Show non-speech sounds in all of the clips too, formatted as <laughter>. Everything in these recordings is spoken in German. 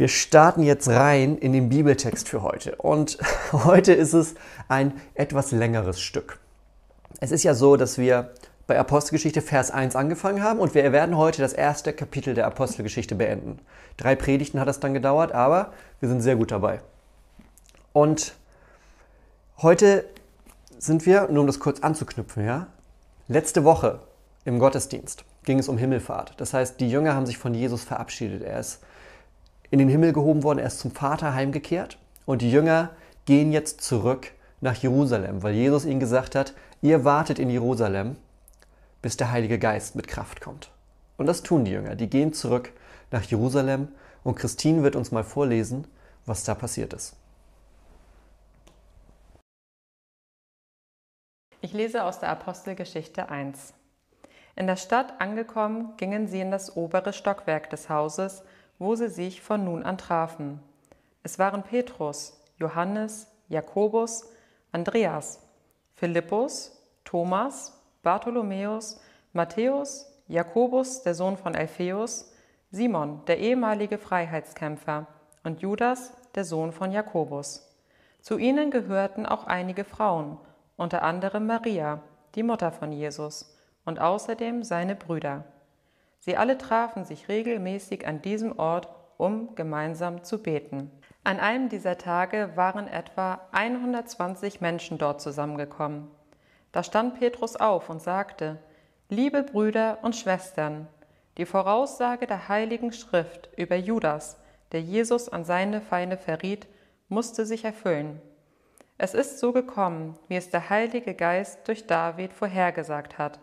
Wir starten jetzt rein in den Bibeltext für heute. Und <laughs> heute ist es ein etwas längeres Stück. Es ist ja so, dass wir bei Apostelgeschichte Vers 1 angefangen haben und wir werden heute das erste Kapitel der Apostelgeschichte beenden. Drei Predigten hat es dann gedauert, aber wir sind sehr gut dabei. Und heute sind wir, nur um das kurz anzuknüpfen, ja, letzte Woche im Gottesdienst ging es um Himmelfahrt. Das heißt, die Jünger haben sich von Jesus verabschiedet. Er ist in den Himmel gehoben worden, er ist zum Vater heimgekehrt und die Jünger gehen jetzt zurück nach Jerusalem, weil Jesus ihnen gesagt hat, ihr wartet in Jerusalem, bis der Heilige Geist mit Kraft kommt. Und das tun die Jünger, die gehen zurück nach Jerusalem und Christine wird uns mal vorlesen, was da passiert ist. Ich lese aus der Apostelgeschichte 1. In der Stadt angekommen, gingen sie in das obere Stockwerk des Hauses, wo sie sich von nun an trafen. Es waren Petrus, Johannes, Jakobus, Andreas, Philippus, Thomas, Bartholomäus, Matthäus, Jakobus, der Sohn von Alpheus, Simon, der ehemalige Freiheitskämpfer, und Judas, der Sohn von Jakobus. Zu ihnen gehörten auch einige Frauen, unter anderem Maria, die Mutter von Jesus, und außerdem seine Brüder. Sie alle trafen sich regelmäßig an diesem Ort, um gemeinsam zu beten. An einem dieser Tage waren etwa 120 Menschen dort zusammengekommen. Da stand Petrus auf und sagte, Liebe Brüder und Schwestern, die Voraussage der heiligen Schrift über Judas, der Jesus an seine Feinde verriet, musste sich erfüllen. Es ist so gekommen, wie es der Heilige Geist durch David vorhergesagt hat.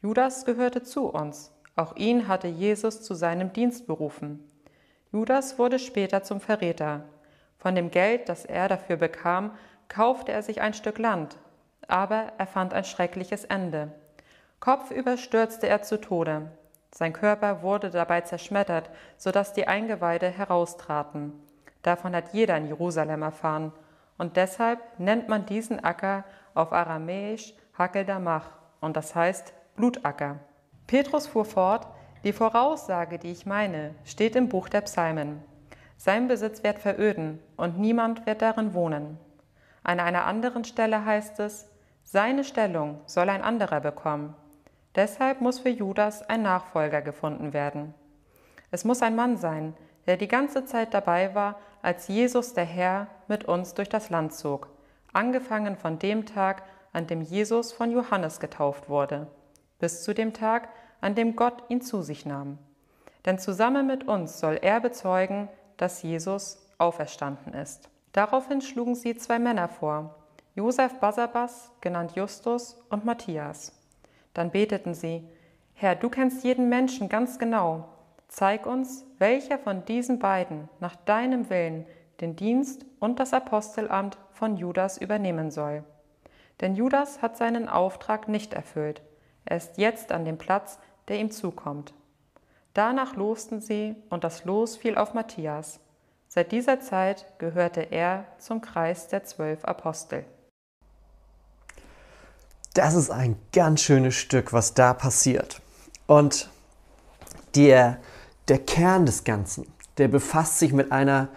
Judas gehörte zu uns, auch ihn hatte Jesus zu seinem Dienst berufen. Judas wurde später zum Verräter. Von dem Geld, das er dafür bekam, kaufte er sich ein Stück Land, aber er fand ein schreckliches Ende. Kopfüber stürzte er zu Tode. Sein Körper wurde dabei zerschmettert, so dass die Eingeweide heraustraten. Davon hat jeder in Jerusalem erfahren, und deshalb nennt man diesen Acker auf Aramäisch Hakeldamach, und das heißt Blutacker. Petrus fuhr fort, die Voraussage, die ich meine, steht im Buch der Psalmen. Sein Besitz wird veröden und niemand wird darin wohnen. An einer anderen Stelle heißt es, seine Stellung soll ein anderer bekommen. Deshalb muss für Judas ein Nachfolger gefunden werden. Es muss ein Mann sein, der die ganze Zeit dabei war, als Jesus der Herr mit uns durch das Land zog, angefangen von dem Tag, an dem Jesus von Johannes getauft wurde bis zu dem Tag, an dem Gott ihn zu sich nahm. Denn zusammen mit uns soll er bezeugen, dass Jesus auferstanden ist. Daraufhin schlugen sie zwei Männer vor, Josef Basabas, genannt Justus, und Matthias. Dann beteten sie, Herr, du kennst jeden Menschen ganz genau. Zeig uns, welcher von diesen beiden nach deinem Willen den Dienst und das Apostelamt von Judas übernehmen soll. Denn Judas hat seinen Auftrag nicht erfüllt, er ist jetzt an dem Platz, der ihm zukommt. Danach losten sie und das Los fiel auf Matthias. Seit dieser Zeit gehörte er zum Kreis der zwölf Apostel. Das ist ein ganz schönes Stück, was da passiert. Und der, der Kern des Ganzen, der befasst sich mit einer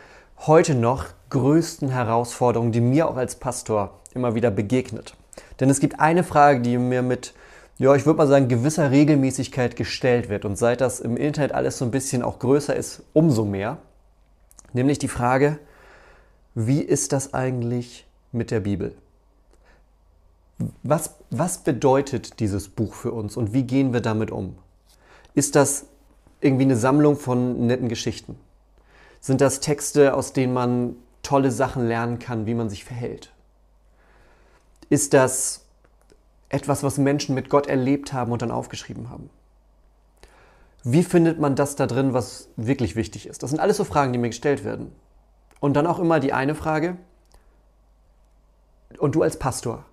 heute noch größten Herausforderung, die mir auch als Pastor immer wieder begegnet. Denn es gibt eine Frage, die mir mit ja, ich würde mal sagen, gewisser Regelmäßigkeit gestellt wird. Und seit das im Internet alles so ein bisschen auch größer ist, umso mehr. Nämlich die Frage, wie ist das eigentlich mit der Bibel? Was, was bedeutet dieses Buch für uns und wie gehen wir damit um? Ist das irgendwie eine Sammlung von netten Geschichten? Sind das Texte, aus denen man tolle Sachen lernen kann, wie man sich verhält? Ist das etwas, was Menschen mit Gott erlebt haben und dann aufgeschrieben haben. Wie findet man das da drin, was wirklich wichtig ist? Das sind alles so Fragen, die mir gestellt werden. Und dann auch immer die eine Frage, und du als Pastor,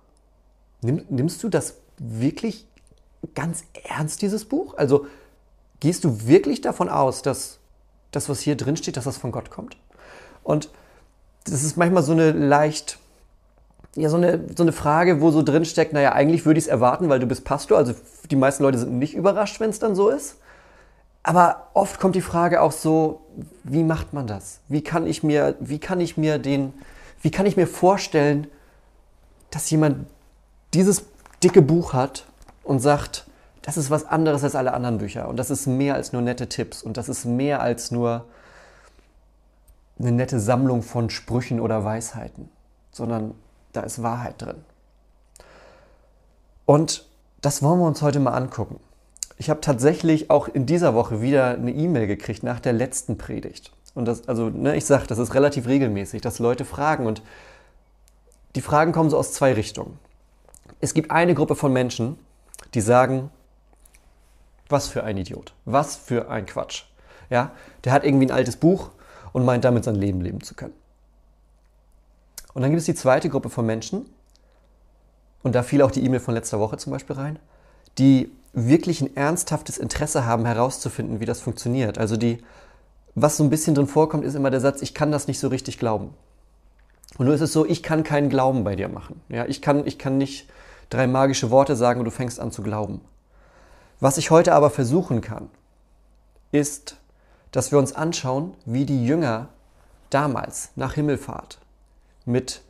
nimm, nimmst du das wirklich ganz ernst, dieses Buch? Also gehst du wirklich davon aus, dass das, was hier drin steht, dass das von Gott kommt? Und das ist manchmal so eine leicht, ja, so eine, so eine Frage, wo so drin steckt, naja, eigentlich würde ich es erwarten, weil du bist Pastor. Also die meisten Leute sind nicht überrascht, wenn es dann so ist. Aber oft kommt die Frage auch so, wie macht man das? Wie kann ich mir, wie kann ich mir den, wie kann ich mir vorstellen, dass jemand dieses dicke Buch hat und sagt, das ist was anderes als alle anderen Bücher und das ist mehr als nur nette Tipps und das ist mehr als nur eine nette Sammlung von Sprüchen oder Weisheiten, sondern da ist Wahrheit drin. Und das wollen wir uns heute mal angucken. Ich habe tatsächlich auch in dieser Woche wieder eine E-Mail gekriegt nach der letzten Predigt. Und das, also, ne, ich sage, das ist relativ regelmäßig, dass Leute fragen. Und die Fragen kommen so aus zwei Richtungen. Es gibt eine Gruppe von Menschen, die sagen, was für ein Idiot, was für ein Quatsch. Ja, der hat irgendwie ein altes Buch und meint damit sein Leben leben zu können. Und dann gibt es die zweite Gruppe von Menschen, und da fiel auch die E-Mail von letzter Woche zum Beispiel rein, die wirklich ein ernsthaftes Interesse haben, herauszufinden, wie das funktioniert. Also die, was so ein bisschen drin vorkommt, ist immer der Satz, ich kann das nicht so richtig glauben. Und nur ist es so, ich kann keinen Glauben bei dir machen. Ja, ich, kann, ich kann nicht drei magische Worte sagen und du fängst an zu glauben. Was ich heute aber versuchen kann, ist, dass wir uns anschauen, wie die Jünger damals nach Himmelfahrt mit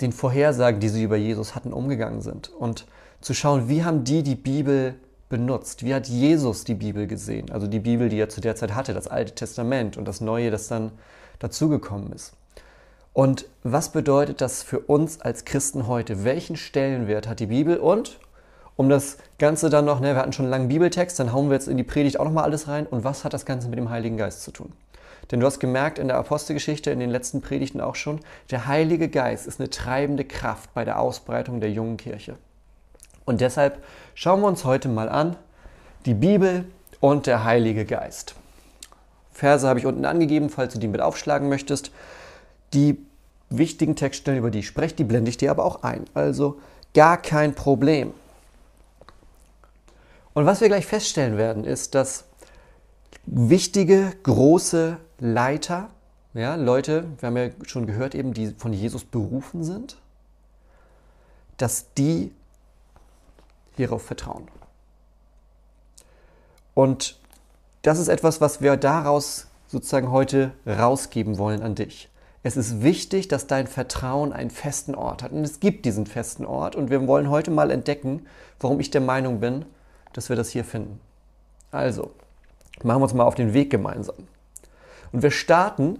den Vorhersagen, die sie über Jesus hatten, umgegangen sind. Und zu schauen, wie haben die die Bibel benutzt? Wie hat Jesus die Bibel gesehen? Also die Bibel, die er zu der Zeit hatte, das Alte Testament und das Neue, das dann dazugekommen ist. Und was bedeutet das für uns als Christen heute? Welchen Stellenwert hat die Bibel? Und um das Ganze dann noch, ne, wir hatten schon einen langen Bibeltext, dann hauen wir jetzt in die Predigt auch nochmal alles rein. Und was hat das Ganze mit dem Heiligen Geist zu tun? Denn du hast gemerkt in der Apostelgeschichte, in den letzten Predigten auch schon, der Heilige Geist ist eine treibende Kraft bei der Ausbreitung der jungen Kirche. Und deshalb schauen wir uns heute mal an die Bibel und der Heilige Geist. Verse habe ich unten angegeben, falls du die mit aufschlagen möchtest. Die wichtigen Textstellen, über die ich spreche, die blende ich dir aber auch ein. Also gar kein Problem. Und was wir gleich feststellen werden, ist, dass wichtige, große Leiter, ja, Leute, wir haben ja schon gehört, eben, die von Jesus berufen sind, dass die hierauf vertrauen. Und das ist etwas, was wir daraus sozusagen heute rausgeben wollen an dich. Es ist wichtig, dass dein Vertrauen einen festen Ort hat. Und es gibt diesen festen Ort. Und wir wollen heute mal entdecken, warum ich der Meinung bin, dass wir das hier finden. Also, machen wir uns mal auf den Weg gemeinsam. Und wir starten,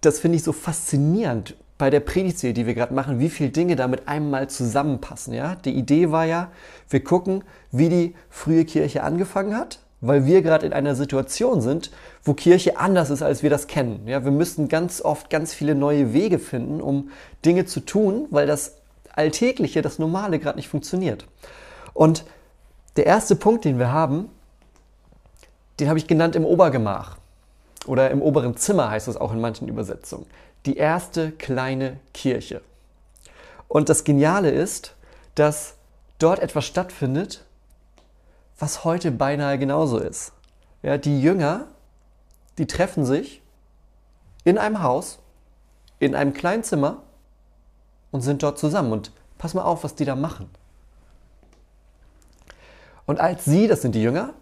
das finde ich so faszinierend bei der Predigtserie, die wir gerade machen, wie viele Dinge da mit einem Mal zusammenpassen. Ja? Die Idee war ja, wir gucken, wie die frühe Kirche angefangen hat, weil wir gerade in einer Situation sind, wo Kirche anders ist, als wir das kennen. Ja? Wir müssen ganz oft ganz viele neue Wege finden, um Dinge zu tun, weil das Alltägliche, das Normale gerade nicht funktioniert. Und der erste Punkt, den wir haben, den habe ich genannt im Obergemach. Oder im oberen Zimmer heißt es auch in manchen Übersetzungen. Die erste kleine Kirche. Und das Geniale ist, dass dort etwas stattfindet, was heute beinahe genauso ist. Ja, die Jünger, die treffen sich in einem Haus, in einem kleinen Zimmer und sind dort zusammen. Und pass mal auf, was die da machen. Und als sie, das sind die Jünger,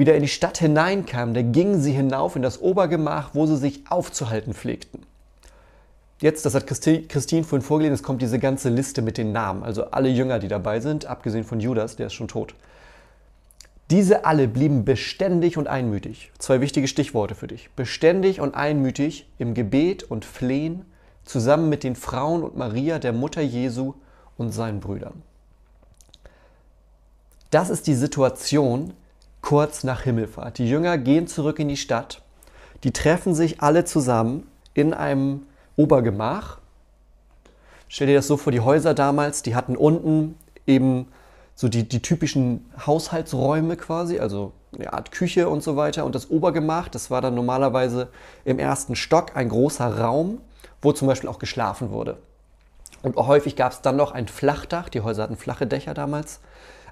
wieder in die Stadt hineinkamen, da gingen sie hinauf in das Obergemach, wo sie sich aufzuhalten pflegten. Jetzt, das hat Christine vorhin vorgelesen, es kommt diese ganze Liste mit den Namen, also alle Jünger, die dabei sind, abgesehen von Judas, der ist schon tot. Diese alle blieben beständig und einmütig. Zwei wichtige Stichworte für dich. Beständig und einmütig im Gebet und Flehen zusammen mit den Frauen und Maria, der Mutter Jesu und seinen Brüdern. Das ist die Situation kurz nach Himmelfahrt. Die Jünger gehen zurück in die Stadt, die treffen sich alle zusammen in einem Obergemach. Stell dir das so vor, die Häuser damals, die hatten unten eben so die, die typischen Haushaltsräume quasi, also eine Art Küche und so weiter. Und das Obergemach, das war dann normalerweise im ersten Stock ein großer Raum, wo zum Beispiel auch geschlafen wurde. Und häufig gab es dann noch ein Flachdach, die Häuser hatten flache Dächer damals,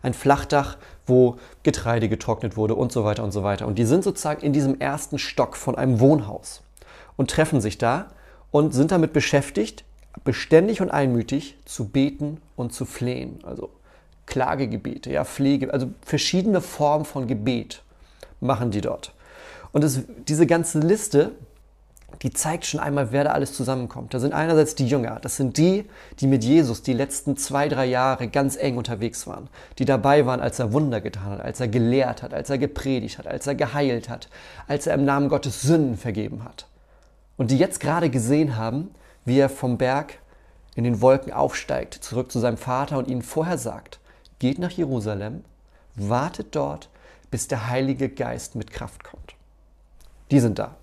ein Flachdach, wo Getreide getrocknet wurde und so weiter und so weiter. Und die sind sozusagen in diesem ersten Stock von einem Wohnhaus und treffen sich da und sind damit beschäftigt, beständig und einmütig zu beten und zu flehen. Also Klagegebete, ja, Pflege, also verschiedene Formen von Gebet machen die dort. Und das, diese ganze Liste die zeigt schon einmal, wer da alles zusammenkommt. Da sind einerseits die Jünger, das sind die, die mit Jesus die letzten zwei, drei Jahre ganz eng unterwegs waren, die dabei waren, als er Wunder getan hat, als er gelehrt hat, als er gepredigt hat, als er geheilt hat, als er im Namen Gottes Sünden vergeben hat. Und die jetzt gerade gesehen haben, wie er vom Berg in den Wolken aufsteigt, zurück zu seinem Vater und ihnen vorher sagt, geht nach Jerusalem, wartet dort, bis der Heilige Geist mit Kraft kommt. Die sind da.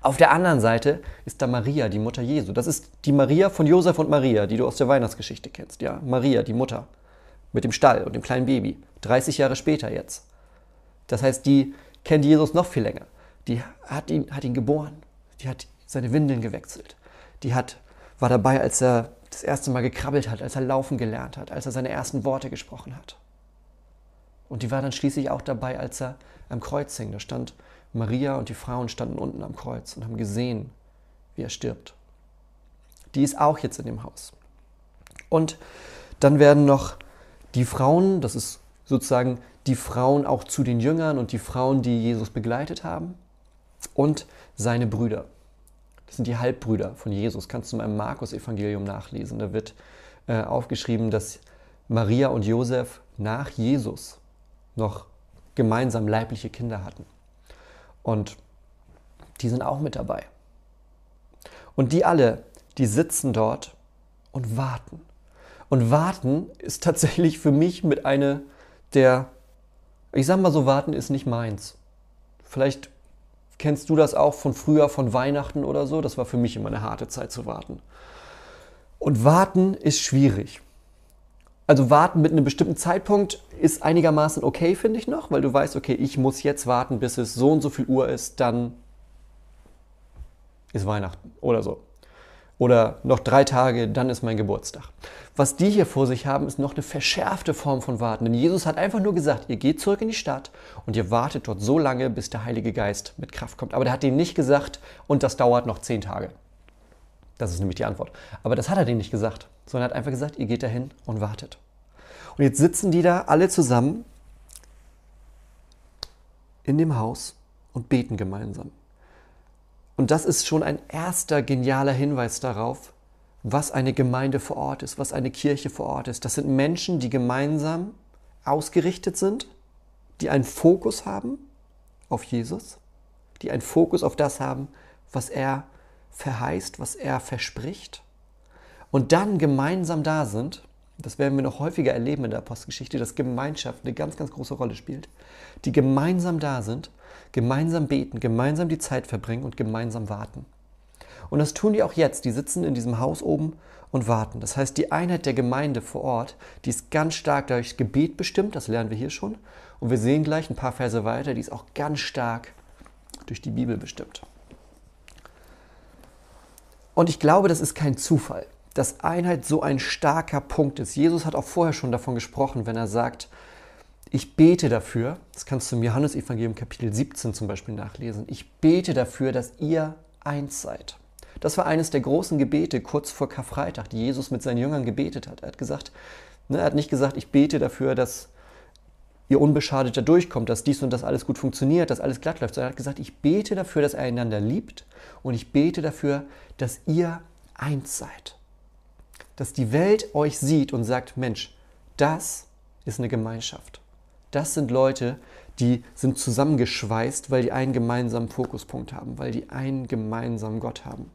Auf der anderen Seite ist da Maria, die Mutter Jesu. Das ist die Maria von Josef und Maria, die du aus der Weihnachtsgeschichte kennst. Ja, Maria, die Mutter. Mit dem Stall und dem kleinen Baby. 30 Jahre später jetzt. Das heißt, die kennt Jesus noch viel länger. Die hat ihn, hat ihn geboren. Die hat seine Windeln gewechselt. Die hat, war dabei, als er das erste Mal gekrabbelt hat, als er laufen gelernt hat, als er seine ersten Worte gesprochen hat. Und die war dann schließlich auch dabei, als er am Kreuz hing. Da stand Maria und die Frauen standen unten am Kreuz und haben gesehen, wie er stirbt. Die ist auch jetzt in dem Haus. Und dann werden noch die Frauen, das ist sozusagen die Frauen auch zu den Jüngern und die Frauen, die Jesus begleitet haben, und seine Brüder. Das sind die Halbbrüder von Jesus. Kannst du mal im Markus-Evangelium nachlesen. Da wird äh, aufgeschrieben, dass Maria und Josef nach Jesus noch gemeinsam leibliche Kinder hatten. Und die sind auch mit dabei. Und die alle, die sitzen dort und warten. Und warten ist tatsächlich für mich mit einer der, ich sag mal so, warten ist nicht meins. Vielleicht kennst du das auch von früher, von Weihnachten oder so. Das war für mich immer eine harte Zeit zu warten. Und warten ist schwierig. Also warten mit einem bestimmten Zeitpunkt ist einigermaßen okay, finde ich noch, weil du weißt, okay, ich muss jetzt warten, bis es so und so viel Uhr ist, dann ist Weihnachten oder so. Oder noch drei Tage, dann ist mein Geburtstag. Was die hier vor sich haben, ist noch eine verschärfte Form von Warten. Denn Jesus hat einfach nur gesagt, ihr geht zurück in die Stadt und ihr wartet dort so lange, bis der Heilige Geist mit Kraft kommt. Aber der hat ihnen nicht gesagt, und das dauert noch zehn Tage. Das ist nämlich die Antwort. Aber das hat er denen nicht gesagt, sondern er hat einfach gesagt, ihr geht dahin und wartet. Und jetzt sitzen die da alle zusammen in dem Haus und beten gemeinsam. Und das ist schon ein erster genialer Hinweis darauf, was eine Gemeinde vor Ort ist, was eine Kirche vor Ort ist. Das sind Menschen, die gemeinsam ausgerichtet sind, die einen Fokus haben auf Jesus, die einen Fokus auf das haben, was er verheißt, was er verspricht und dann gemeinsam da sind, das werden wir noch häufiger erleben in der Apostelgeschichte, dass Gemeinschaft eine ganz, ganz große Rolle spielt, die gemeinsam da sind, gemeinsam beten, gemeinsam die Zeit verbringen und gemeinsam warten. Und das tun die auch jetzt. Die sitzen in diesem Haus oben und warten. Das heißt, die Einheit der Gemeinde vor Ort, die ist ganz stark durch Gebet bestimmt, das lernen wir hier schon. Und wir sehen gleich ein paar Verse weiter, die ist auch ganz stark durch die Bibel bestimmt. Und ich glaube, das ist kein Zufall, dass Einheit so ein starker Punkt ist. Jesus hat auch vorher schon davon gesprochen, wenn er sagt, ich bete dafür, das kannst du im Johannesevangelium Kapitel 17 zum Beispiel nachlesen, ich bete dafür, dass ihr eins seid. Das war eines der großen Gebete kurz vor Karfreitag, die Jesus mit seinen Jüngern gebetet hat. Er hat gesagt, ne, er hat nicht gesagt, ich bete dafür, dass ihr unbeschadeter durchkommt, dass dies und das alles gut funktioniert, dass alles glatt läuft, sondern er hat gesagt, ich bete dafür, dass er einander liebt und ich bete dafür, dass ihr eins seid. Dass die Welt euch sieht und sagt, Mensch, das ist eine Gemeinschaft. Das sind Leute, die sind zusammengeschweißt, weil die einen gemeinsamen Fokuspunkt haben, weil die einen gemeinsamen Gott haben.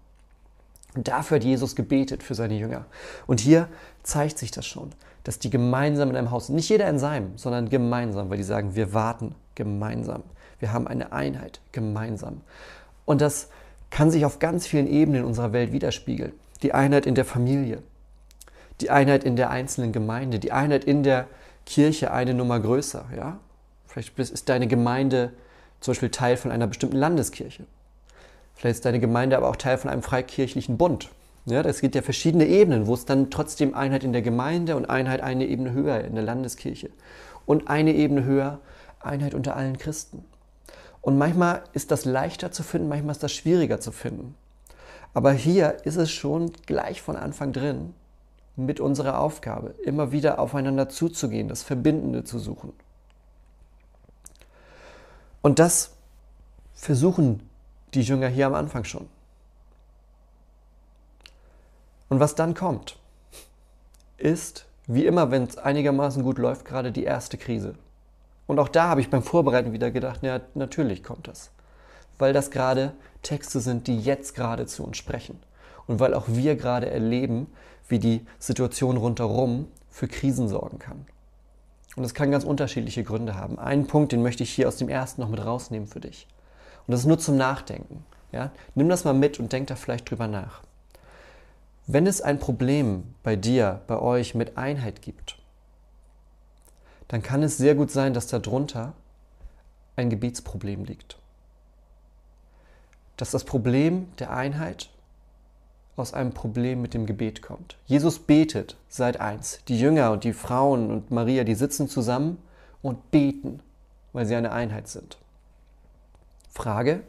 Und dafür hat Jesus gebetet für seine Jünger. Und hier zeigt sich das schon, dass die gemeinsam in einem Haus. Nicht jeder in seinem, sondern gemeinsam, weil die sagen, wir warten gemeinsam. Wir haben eine Einheit gemeinsam. Und das kann sich auf ganz vielen Ebenen unserer Welt widerspiegeln. Die Einheit in der Familie, die Einheit in der einzelnen Gemeinde, die Einheit in der Kirche eine Nummer größer. Ja? Vielleicht ist deine Gemeinde zum Beispiel Teil von einer bestimmten Landeskirche. Vielleicht ist deine Gemeinde aber auch Teil von einem freikirchlichen Bund, Ja, es gibt ja verschiedene Ebenen, wo es dann trotzdem Einheit in der Gemeinde und Einheit eine Ebene höher in der Landeskirche und eine Ebene höher Einheit unter allen Christen. Und manchmal ist das leichter zu finden, manchmal ist das schwieriger zu finden. Aber hier ist es schon gleich von Anfang drin mit unserer Aufgabe, immer wieder aufeinander zuzugehen, das Verbindende zu suchen. Und das versuchen die Jünger hier am Anfang schon. Und was dann kommt, ist, wie immer, wenn es einigermaßen gut läuft, gerade die erste Krise. Und auch da habe ich beim Vorbereiten wieder gedacht, ja, natürlich kommt das. Weil das gerade Texte sind, die jetzt gerade zu uns sprechen. Und weil auch wir gerade erleben, wie die Situation rundherum für Krisen sorgen kann. Und das kann ganz unterschiedliche Gründe haben. Einen Punkt, den möchte ich hier aus dem ersten noch mit rausnehmen für dich. Und das ist nur zum Nachdenken. Ja? Nimm das mal mit und denk da vielleicht drüber nach. Wenn es ein Problem bei dir, bei euch mit Einheit gibt, dann kann es sehr gut sein, dass darunter ein Gebetsproblem liegt. Dass das Problem der Einheit aus einem Problem mit dem Gebet kommt. Jesus betet seit eins. Die Jünger und die Frauen und Maria, die sitzen zusammen und beten, weil sie eine Einheit sind. Frage,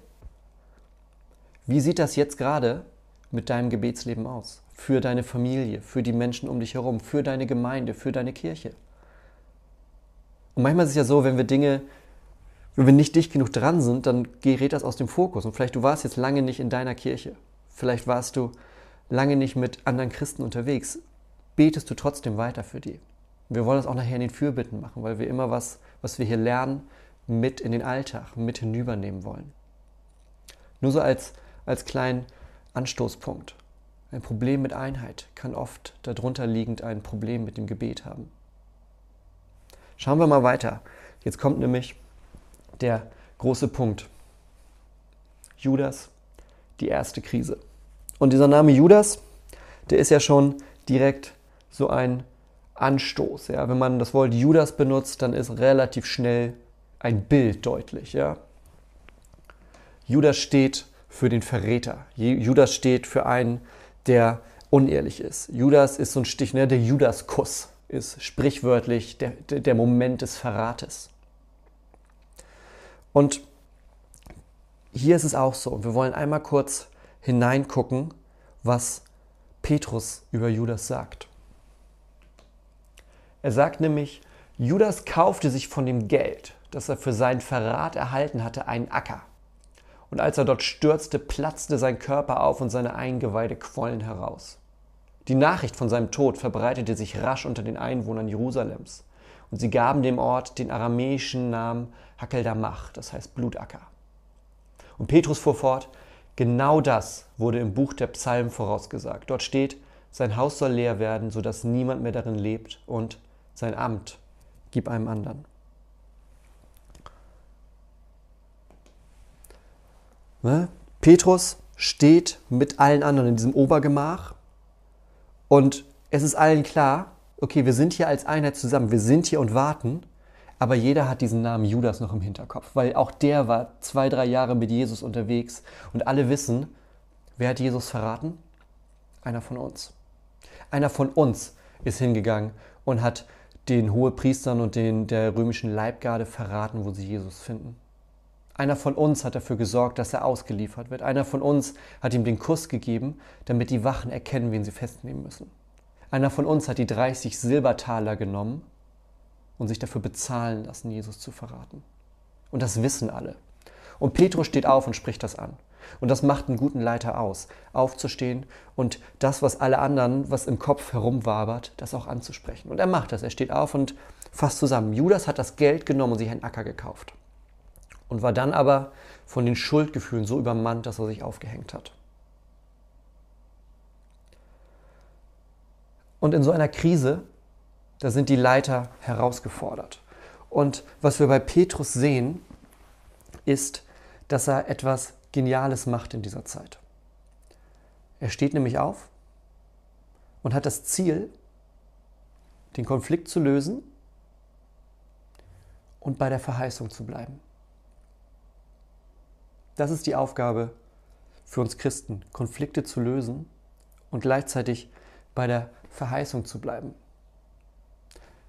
wie sieht das jetzt gerade mit deinem Gebetsleben aus? Für deine Familie, für die Menschen um dich herum, für deine Gemeinde, für deine Kirche? Und manchmal ist es ja so, wenn wir Dinge, wenn wir nicht dicht genug dran sind, dann gerät das aus dem Fokus. Und vielleicht du warst jetzt lange nicht in deiner Kirche. Vielleicht warst du lange nicht mit anderen Christen unterwegs, betest du trotzdem weiter für die. Wir wollen das auch nachher in den Fürbitten machen, weil wir immer was, was wir hier lernen, mit in den Alltag, mit hinübernehmen wollen. Nur so als, als kleinen Anstoßpunkt. Ein Problem mit Einheit kann oft darunter liegend ein Problem mit dem Gebet haben. Schauen wir mal weiter. Jetzt kommt nämlich der große Punkt. Judas, die erste Krise. Und dieser Name Judas, der ist ja schon direkt so ein Anstoß. Ja? Wenn man das Wort Judas benutzt, dann ist relativ schnell ein Bild deutlich. Ja? Judas steht für den Verräter. Judas steht für einen, der unehrlich ist. Judas ist so ein Stich, ne? der Judaskuss ist sprichwörtlich der, der Moment des Verrates. Und hier ist es auch so. Wir wollen einmal kurz hineingucken, was Petrus über Judas sagt. Er sagt nämlich, Judas kaufte sich von dem Geld, das er für seinen Verrat erhalten hatte, einen Acker. Und als er dort stürzte, platzte sein Körper auf und seine Eingeweide quollen heraus. Die Nachricht von seinem Tod verbreitete sich rasch unter den Einwohnern Jerusalems. Und sie gaben dem Ort den aramäischen Namen Hakeldamach, das heißt Blutacker. Und Petrus fuhr fort, Genau das wurde im Buch der Psalmen vorausgesagt. Dort steht, sein Haus soll leer werden, sodass niemand mehr darin lebt und sein Amt gib einem anderen. Ne? Petrus steht mit allen anderen in diesem Obergemach und es ist allen klar, okay, wir sind hier als Einheit zusammen, wir sind hier und warten aber jeder hat diesen Namen Judas noch im Hinterkopf, weil auch der war zwei, drei Jahre mit Jesus unterwegs und alle wissen, wer hat Jesus verraten? Einer von uns. Einer von uns ist hingegangen und hat den Hohepriestern und den der römischen Leibgarde verraten, wo sie Jesus finden. Einer von uns hat dafür gesorgt, dass er ausgeliefert wird. Einer von uns hat ihm den Kuss gegeben, damit die Wachen erkennen, wen sie festnehmen müssen. Einer von uns hat die 30 Silbertaler genommen und sich dafür bezahlen lassen, Jesus zu verraten. Und das wissen alle. Und Petrus steht auf und spricht das an. Und das macht einen guten Leiter aus, aufzustehen und das, was alle anderen, was im Kopf herumwabert, das auch anzusprechen. Und er macht das. Er steht auf und fasst zusammen. Judas hat das Geld genommen und sich einen Acker gekauft. Und war dann aber von den Schuldgefühlen so übermannt, dass er sich aufgehängt hat. Und in so einer Krise da sind die Leiter herausgefordert. Und was wir bei Petrus sehen, ist, dass er etwas Geniales macht in dieser Zeit. Er steht nämlich auf und hat das Ziel, den Konflikt zu lösen und bei der Verheißung zu bleiben. Das ist die Aufgabe für uns Christen, Konflikte zu lösen und gleichzeitig bei der Verheißung zu bleiben.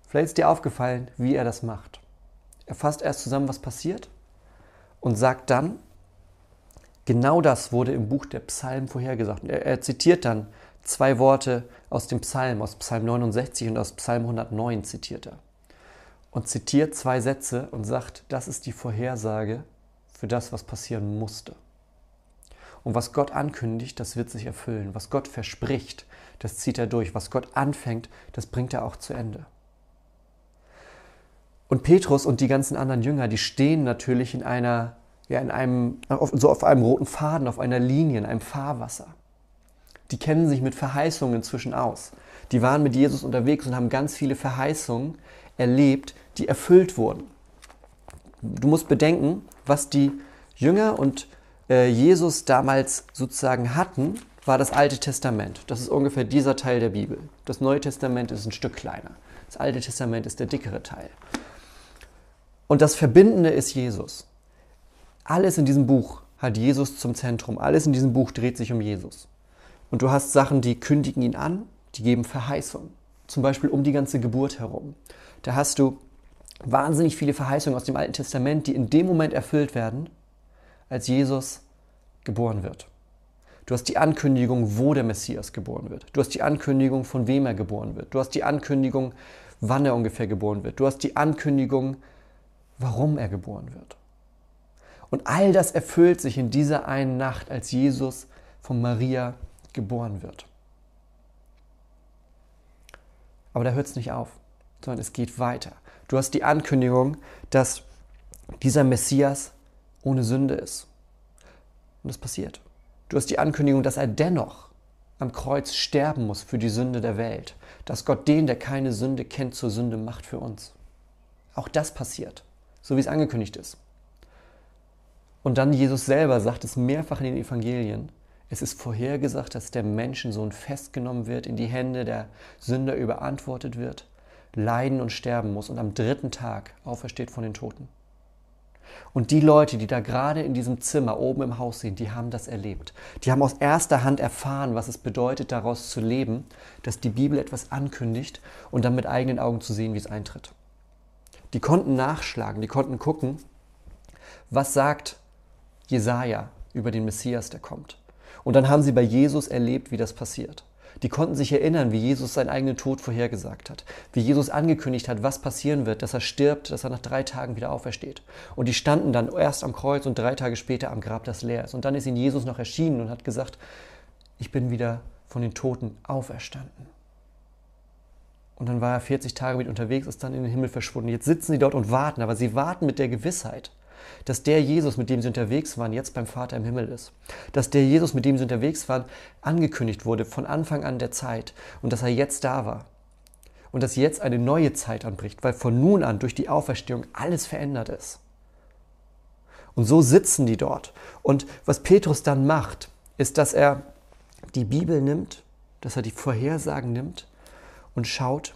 Vielleicht ist dir aufgefallen, wie er das macht. Er fasst erst zusammen, was passiert und sagt dann, genau das wurde im Buch der Psalmen vorhergesagt. Er, er zitiert dann zwei Worte aus dem Psalm, aus Psalm 69 und aus Psalm 109 zitiert er. Und zitiert zwei Sätze und sagt, das ist die Vorhersage für das, was passieren musste. Und was Gott ankündigt, das wird sich erfüllen. Was Gott verspricht, das zieht er durch. Was Gott anfängt, das bringt er auch zu Ende. Und Petrus und die ganzen anderen Jünger, die stehen natürlich in einer, ja, in einem, so auf einem roten Faden, auf einer Linie, in einem Fahrwasser. Die kennen sich mit Verheißungen inzwischen aus. Die waren mit Jesus unterwegs und haben ganz viele Verheißungen erlebt, die erfüllt wurden. Du musst bedenken, was die Jünger und äh, Jesus damals sozusagen hatten, war das Alte Testament. Das ist ungefähr dieser Teil der Bibel. Das Neue Testament ist ein Stück kleiner. Das Alte Testament ist der dickere Teil. Und das Verbindende ist Jesus. Alles in diesem Buch hat Jesus zum Zentrum. Alles in diesem Buch dreht sich um Jesus. Und du hast Sachen, die kündigen ihn an, die geben Verheißung. Zum Beispiel um die ganze Geburt herum. Da hast du wahnsinnig viele Verheißungen aus dem Alten Testament, die in dem Moment erfüllt werden, als Jesus geboren wird. Du hast die Ankündigung, wo der Messias geboren wird. Du hast die Ankündigung, von wem er geboren wird. Du hast die Ankündigung, wann er ungefähr geboren wird. Du hast die Ankündigung, warum er geboren wird. Und all das erfüllt sich in dieser einen Nacht, als Jesus von Maria geboren wird. Aber da hört es nicht auf, sondern es geht weiter. Du hast die Ankündigung, dass dieser Messias ohne Sünde ist. Und das passiert. Du hast die Ankündigung, dass er dennoch am Kreuz sterben muss für die Sünde der Welt. Dass Gott den, der keine Sünde kennt, zur Sünde macht für uns. Auch das passiert so wie es angekündigt ist. Und dann Jesus selber sagt es mehrfach in den Evangelien. Es ist vorhergesagt, dass der Menschensohn festgenommen wird, in die Hände der Sünder überantwortet wird, leiden und sterben muss und am dritten Tag aufersteht von den Toten. Und die Leute, die da gerade in diesem Zimmer oben im Haus sind, die haben das erlebt. Die haben aus erster Hand erfahren, was es bedeutet, daraus zu leben, dass die Bibel etwas ankündigt und dann mit eigenen Augen zu sehen, wie es eintritt. Die konnten nachschlagen, die konnten gucken, was sagt Jesaja über den Messias, der kommt. Und dann haben sie bei Jesus erlebt, wie das passiert. Die konnten sich erinnern, wie Jesus seinen eigenen Tod vorhergesagt hat, wie Jesus angekündigt hat, was passieren wird, dass er stirbt, dass er nach drei Tagen wieder aufersteht. Und die standen dann erst am Kreuz und drei Tage später am Grab, das leer ist. Und dann ist ihnen Jesus noch erschienen und hat gesagt, ich bin wieder von den Toten auferstanden. Und dann war er 40 Tage mit unterwegs, ist dann in den Himmel verschwunden. Jetzt sitzen sie dort und warten, aber sie warten mit der Gewissheit, dass der Jesus, mit dem sie unterwegs waren, jetzt beim Vater im Himmel ist. Dass der Jesus, mit dem sie unterwegs waren, angekündigt wurde von Anfang an der Zeit und dass er jetzt da war. Und dass jetzt eine neue Zeit anbricht, weil von nun an durch die Auferstehung alles verändert ist. Und so sitzen die dort. Und was Petrus dann macht, ist, dass er die Bibel nimmt, dass er die Vorhersagen nimmt und schaut,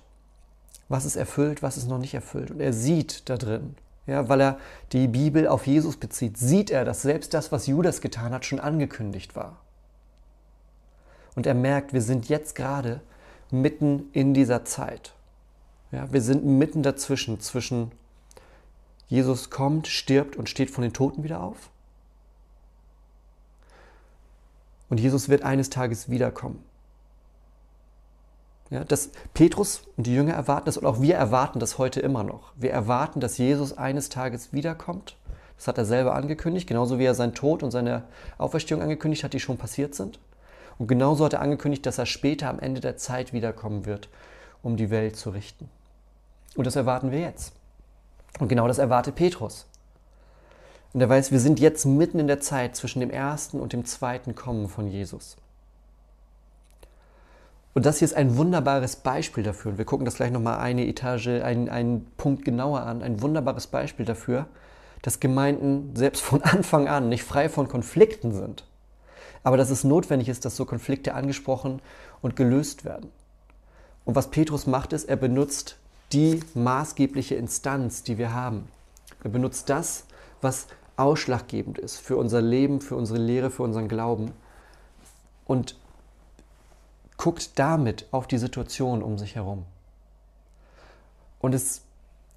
was ist erfüllt, was ist noch nicht erfüllt. Und er sieht da drin, ja, weil er die Bibel auf Jesus bezieht, sieht er, dass selbst das, was Judas getan hat, schon angekündigt war. Und er merkt, wir sind jetzt gerade mitten in dieser Zeit. Ja, wir sind mitten dazwischen, zwischen Jesus kommt, stirbt und steht von den Toten wieder auf. Und Jesus wird eines Tages wiederkommen. Ja, dass Petrus und die Jünger erwarten das und auch wir erwarten das heute immer noch. Wir erwarten, dass Jesus eines Tages wiederkommt. Das hat er selber angekündigt, genauso wie er seinen Tod und seine Auferstehung angekündigt hat, die schon passiert sind. Und genauso hat er angekündigt, dass er später am Ende der Zeit wiederkommen wird, um die Welt zu richten. Und das erwarten wir jetzt. Und genau das erwartet Petrus. Und er weiß, wir sind jetzt mitten in der Zeit zwischen dem ersten und dem zweiten Kommen von Jesus. Und das hier ist ein wunderbares Beispiel dafür. Und wir gucken das gleich nochmal eine Etage, einen, einen Punkt genauer an. Ein wunderbares Beispiel dafür, dass Gemeinden selbst von <laughs> Anfang an nicht frei von Konflikten sind. Aber dass es notwendig ist, dass so Konflikte angesprochen und gelöst werden. Und was Petrus macht, ist, er benutzt die maßgebliche Instanz, die wir haben. Er benutzt das, was ausschlaggebend ist für unser Leben, für unsere Lehre, für unseren Glauben. Und guckt damit auf die Situation um sich herum. Und es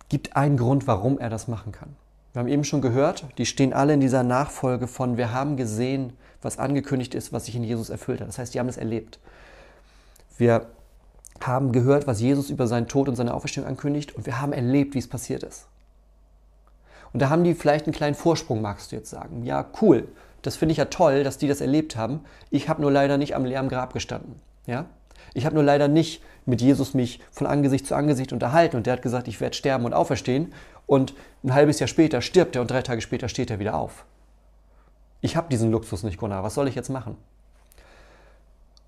gibt einen Grund, warum er das machen kann. Wir haben eben schon gehört, die stehen alle in dieser Nachfolge von, wir haben gesehen, was angekündigt ist, was sich in Jesus erfüllt hat. Das heißt, die haben es erlebt. Wir haben gehört, was Jesus über seinen Tod und seine Auferstehung ankündigt und wir haben erlebt, wie es passiert ist. Und da haben die vielleicht einen kleinen Vorsprung, magst du jetzt sagen. Ja, cool. Das finde ich ja toll, dass die das erlebt haben. Ich habe nur leider nicht am leeren Grab gestanden. Ja? Ich habe nur leider nicht mit Jesus mich von Angesicht zu Angesicht unterhalten und der hat gesagt, ich werde sterben und auferstehen und ein halbes Jahr später stirbt er und drei Tage später steht er wieder auf. Ich habe diesen Luxus nicht, Gunnar. Was soll ich jetzt machen?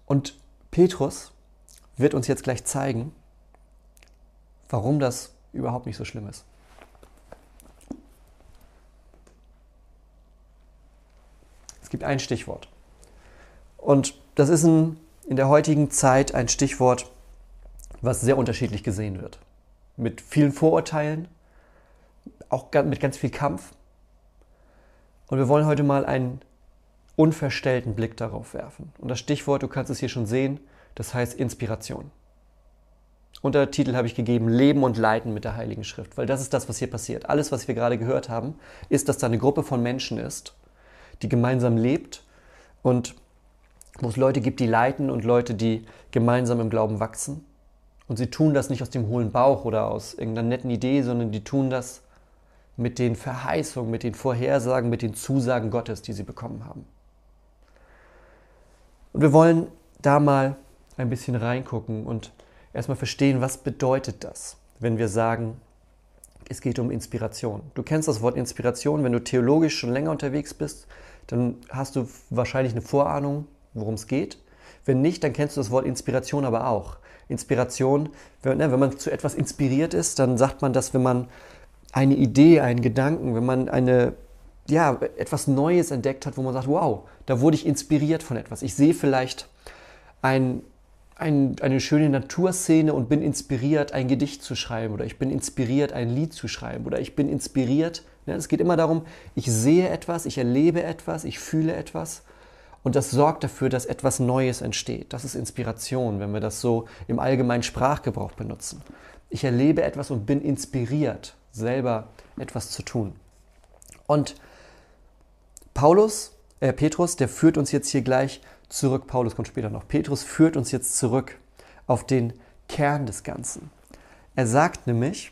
Und Petrus wird uns jetzt gleich zeigen, warum das überhaupt nicht so schlimm ist. Es gibt ein Stichwort. Und das ist ein, in der heutigen Zeit ein Stichwort, was sehr unterschiedlich gesehen wird. Mit vielen Vorurteilen, auch mit ganz viel Kampf. Und wir wollen heute mal einen unverstellten Blick darauf werfen. Und das Stichwort, du kannst es hier schon sehen, das heißt Inspiration. Untertitel habe ich gegeben, Leben und Leiden mit der Heiligen Schrift, weil das ist das, was hier passiert. Alles, was wir gerade gehört haben, ist, dass da eine Gruppe von Menschen ist, die gemeinsam lebt und wo es Leute gibt, die leiten und Leute, die gemeinsam im Glauben wachsen. Und sie tun das nicht aus dem hohlen Bauch oder aus irgendeiner netten Idee, sondern die tun das mit den Verheißungen, mit den Vorhersagen, mit den Zusagen Gottes, die sie bekommen haben. Und wir wollen da mal ein bisschen reingucken und erstmal verstehen, was bedeutet das, wenn wir sagen, es geht um Inspiration. Du kennst das Wort Inspiration, wenn du theologisch schon länger unterwegs bist, dann hast du wahrscheinlich eine Vorahnung, worum es geht. Wenn nicht, dann kennst du das Wort Inspiration aber auch. Inspiration, wenn, ne, wenn man zu etwas inspiriert ist, dann sagt man das, wenn man eine Idee, einen Gedanken, wenn man eine, ja, etwas Neues entdeckt hat, wo man sagt, wow, da wurde ich inspiriert von etwas. Ich sehe vielleicht ein, ein, eine schöne Naturszene und bin inspiriert, ein Gedicht zu schreiben oder ich bin inspiriert, ein Lied zu schreiben oder ich bin inspiriert. Ne, es geht immer darum, ich sehe etwas, ich erlebe etwas, ich fühle etwas und das sorgt dafür, dass etwas Neues entsteht. Das ist Inspiration, wenn wir das so im allgemeinen Sprachgebrauch benutzen. Ich erlebe etwas und bin inspiriert, selber etwas zu tun. Und Paulus, äh, Petrus, der führt uns jetzt hier gleich zurück. Paulus kommt später noch. Petrus führt uns jetzt zurück auf den Kern des Ganzen. Er sagt nämlich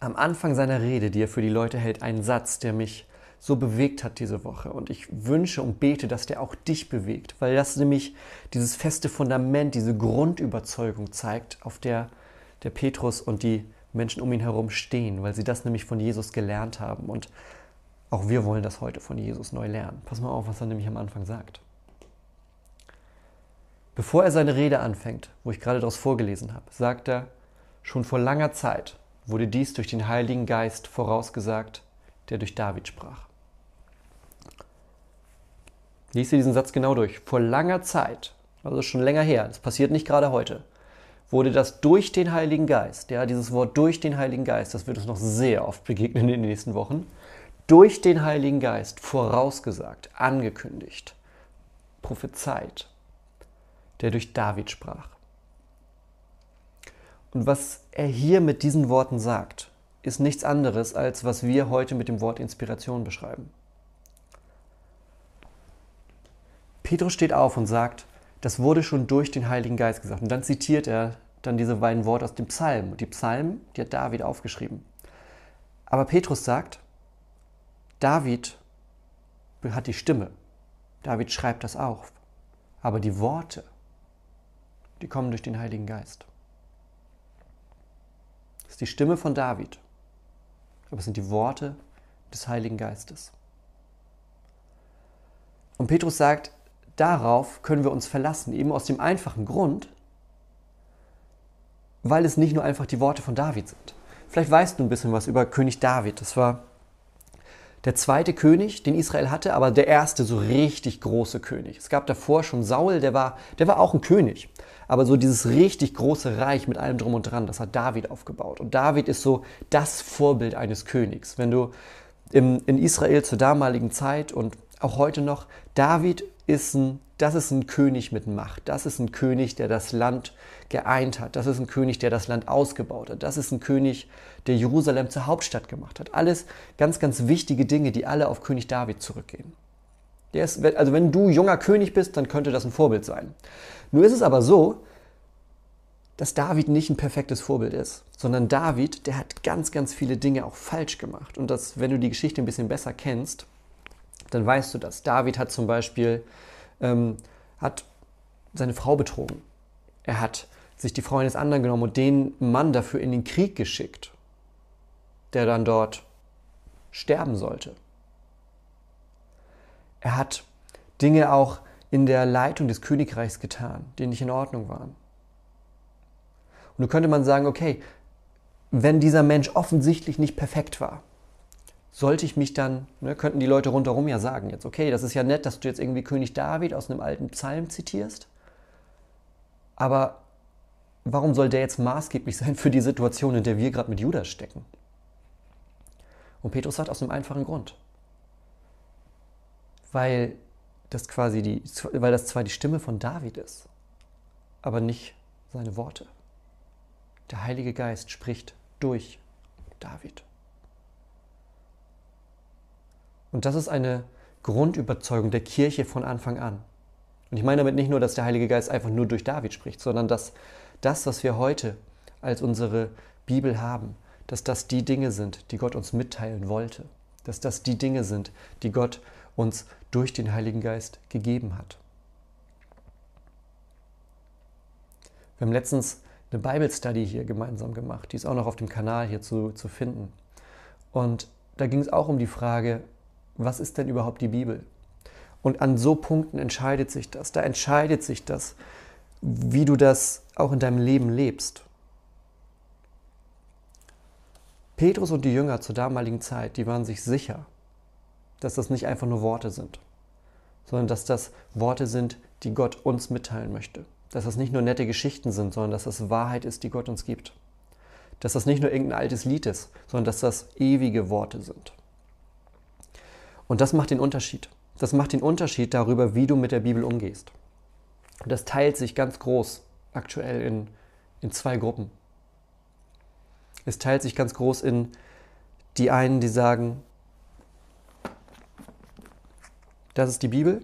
am Anfang seiner Rede, die er für die Leute hält, einen Satz, der mich so bewegt hat diese Woche. Und ich wünsche und bete, dass der auch dich bewegt, weil das nämlich dieses feste Fundament, diese Grundüberzeugung zeigt, auf der der Petrus und die Menschen um ihn herum stehen, weil sie das nämlich von Jesus gelernt haben. Und auch wir wollen das heute von Jesus neu lernen. Pass mal auf, was er nämlich am Anfang sagt. Bevor er seine Rede anfängt, wo ich gerade daraus vorgelesen habe, sagt er, schon vor langer Zeit wurde dies durch den Heiligen Geist vorausgesagt, der durch David sprach. Lies dir diesen Satz genau durch. Vor langer Zeit, also schon länger her, das passiert nicht gerade heute, wurde das durch den Heiligen Geist, ja, dieses Wort durch den Heiligen Geist, das wird uns noch sehr oft begegnen in den nächsten Wochen, durch den Heiligen Geist vorausgesagt, angekündigt, prophezeit, der durch David sprach. Und was er hier mit diesen Worten sagt, ist nichts anderes, als was wir heute mit dem Wort Inspiration beschreiben. Petrus steht auf und sagt, das wurde schon durch den Heiligen Geist gesagt. Und dann zitiert er dann diese beiden Worte aus dem Psalm. Und die Psalmen, die hat David aufgeschrieben. Aber Petrus sagt, David hat die Stimme. David schreibt das auf. Aber die Worte, die kommen durch den Heiligen Geist. Das ist die Stimme von David, aber es sind die Worte des Heiligen Geistes. Und Petrus sagt, darauf können wir uns verlassen, eben aus dem einfachen Grund, weil es nicht nur einfach die Worte von David sind. Vielleicht weißt du ein bisschen was über König David. Das war der zweite König, den Israel hatte, aber der erste so richtig große König. Es gab davor schon Saul, der war, der war auch ein König. Aber so dieses richtig große Reich mit allem drum und dran, das hat David aufgebaut. Und David ist so das Vorbild eines Königs. Wenn du im, in Israel zur damaligen Zeit und auch heute noch, David ist ein das ist ein König mit Macht. Das ist ein König, der das Land geeint hat. Das ist ein König, der das Land ausgebaut hat. Das ist ein König, der Jerusalem zur Hauptstadt gemacht hat. Alles ganz, ganz wichtige Dinge, die alle auf König David zurückgehen. Ist, also wenn du junger König bist, dann könnte das ein Vorbild sein. Nur ist es aber so, dass David nicht ein perfektes Vorbild ist, sondern David, der hat ganz, ganz viele Dinge auch falsch gemacht. Und das, wenn du die Geschichte ein bisschen besser kennst, dann weißt du das. David hat zum Beispiel ähm, hat seine Frau betrogen. Er hat sich die Frau eines anderen genommen und den Mann dafür in den Krieg geschickt, der dann dort sterben sollte. Er hat Dinge auch in der Leitung des Königreichs getan, die nicht in Ordnung waren. Und nun könnte man sagen, okay, wenn dieser Mensch offensichtlich nicht perfekt war, sollte ich mich dann, ne, könnten die Leute rundherum ja sagen jetzt, okay, das ist ja nett, dass du jetzt irgendwie König David aus einem alten Psalm zitierst, aber warum soll der jetzt maßgeblich sein für die Situation, in der wir gerade mit Judas stecken? Und Petrus sagt aus einem einfachen Grund. Weil das quasi die, weil das zwar die Stimme von David ist, aber nicht seine Worte. Der Heilige Geist spricht durch David. Und das ist eine Grundüberzeugung der Kirche von Anfang an. Und ich meine damit nicht nur, dass der Heilige Geist einfach nur durch David spricht, sondern dass das, was wir heute als unsere Bibel haben, dass das die Dinge sind, die Gott uns mitteilen wollte. Dass das die Dinge sind, die Gott uns durch den Heiligen Geist gegeben hat. Wir haben letztens eine Bible Study hier gemeinsam gemacht, die ist auch noch auf dem Kanal hier zu, zu finden. Und da ging es auch um die Frage, was ist denn überhaupt die Bibel? Und an so Punkten entscheidet sich das. Da entscheidet sich das, wie du das auch in deinem Leben lebst. Petrus und die Jünger zur damaligen Zeit, die waren sich sicher, dass das nicht einfach nur Worte sind, sondern dass das Worte sind, die Gott uns mitteilen möchte. Dass das nicht nur nette Geschichten sind, sondern dass das Wahrheit ist, die Gott uns gibt. Dass das nicht nur irgendein altes Lied ist, sondern dass das ewige Worte sind. Und das macht den Unterschied. Das macht den Unterschied darüber, wie du mit der Bibel umgehst. Und das teilt sich ganz groß aktuell in, in zwei Gruppen. Es teilt sich ganz groß in die einen, die sagen, das ist die Bibel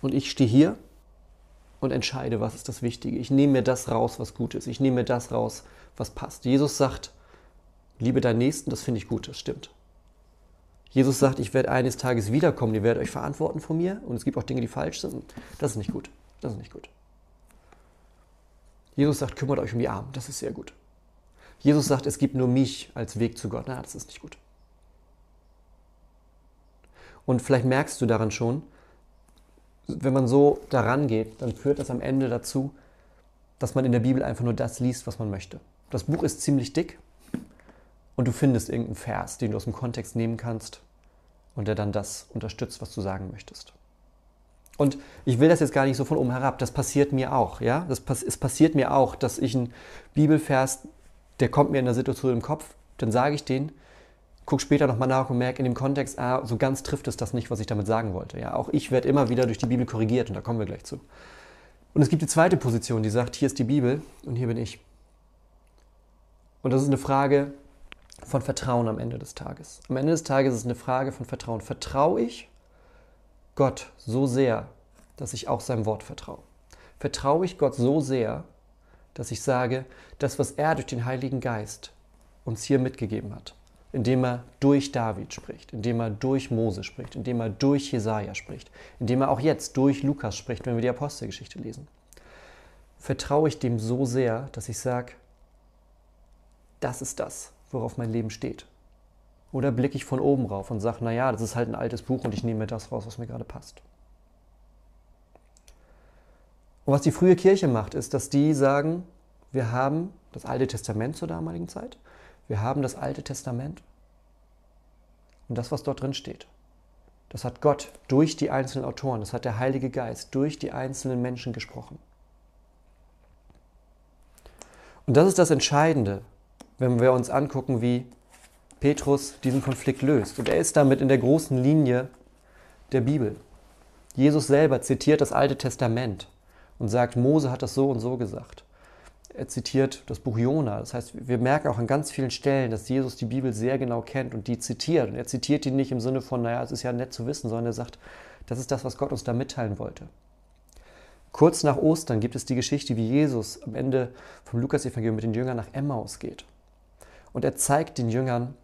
und ich stehe hier und entscheide, was ist das Wichtige. Ich nehme mir das raus, was gut ist. Ich nehme mir das raus, was passt. Jesus sagt, liebe deinen Nächsten, das finde ich gut, das stimmt. Jesus sagt, ich werde eines Tages wiederkommen, ihr werdet euch verantworten von mir und es gibt auch Dinge, die falsch sind. Das ist nicht gut. Das ist nicht gut. Jesus sagt, kümmert euch um die Armen. Das ist sehr gut. Jesus sagt, es gibt nur mich als Weg zu Gott. Na, das ist nicht gut. Und vielleicht merkst du daran schon, wenn man so daran geht, dann führt das am Ende dazu, dass man in der Bibel einfach nur das liest, was man möchte. Das Buch ist ziemlich dick, und du findest irgendeinen Vers, den du aus dem Kontext nehmen kannst und der dann das unterstützt, was du sagen möchtest. Und ich will das jetzt gar nicht so von oben herab, das passiert mir auch. Ja? Das, es passiert mir auch, dass ich einen Bibelvers, der kommt mir in der Situation im Kopf, dann sage ich den, gucke später nochmal nach und merke in dem Kontext, ah, so ganz trifft es das nicht, was ich damit sagen wollte. Ja? Auch ich werde immer wieder durch die Bibel korrigiert und da kommen wir gleich zu. Und es gibt die zweite Position, die sagt, hier ist die Bibel und hier bin ich. Und das ist eine Frage, von Vertrauen am Ende des Tages. Am Ende des Tages ist es eine Frage von Vertrauen. Vertraue ich Gott so sehr, dass ich auch seinem Wort vertraue? Vertraue ich Gott so sehr, dass ich sage, das, was er durch den Heiligen Geist uns hier mitgegeben hat, indem er durch David spricht, indem er durch Mose spricht, indem er durch Jesaja spricht, indem er auch jetzt durch Lukas spricht, wenn wir die Apostelgeschichte lesen, vertraue ich dem so sehr, dass ich sage, das ist das, worauf mein Leben steht? Oder blicke ich von oben rauf und sage, naja, das ist halt ein altes Buch und ich nehme mir das raus, was mir gerade passt. Und was die frühe Kirche macht, ist, dass die sagen, wir haben das Alte Testament zur damaligen Zeit, wir haben das Alte Testament und das, was dort drin steht. Das hat Gott durch die einzelnen Autoren, das hat der Heilige Geist durch die einzelnen Menschen gesprochen. Und das ist das Entscheidende, wenn wir uns angucken, wie Petrus diesen Konflikt löst. Und er ist damit in der großen Linie der Bibel. Jesus selber zitiert das Alte Testament und sagt, Mose hat das so und so gesagt. Er zitiert das Buch Jona. Das heißt, wir merken auch an ganz vielen Stellen, dass Jesus die Bibel sehr genau kennt und die zitiert. Und er zitiert die nicht im Sinne von, naja, es ist ja nett zu wissen, sondern er sagt, das ist das, was Gott uns da mitteilen wollte. Kurz nach Ostern gibt es die Geschichte, wie Jesus am Ende vom Lukas-Evangelium mit den Jüngern nach Emmaus geht. Und er zeigt den Jüngern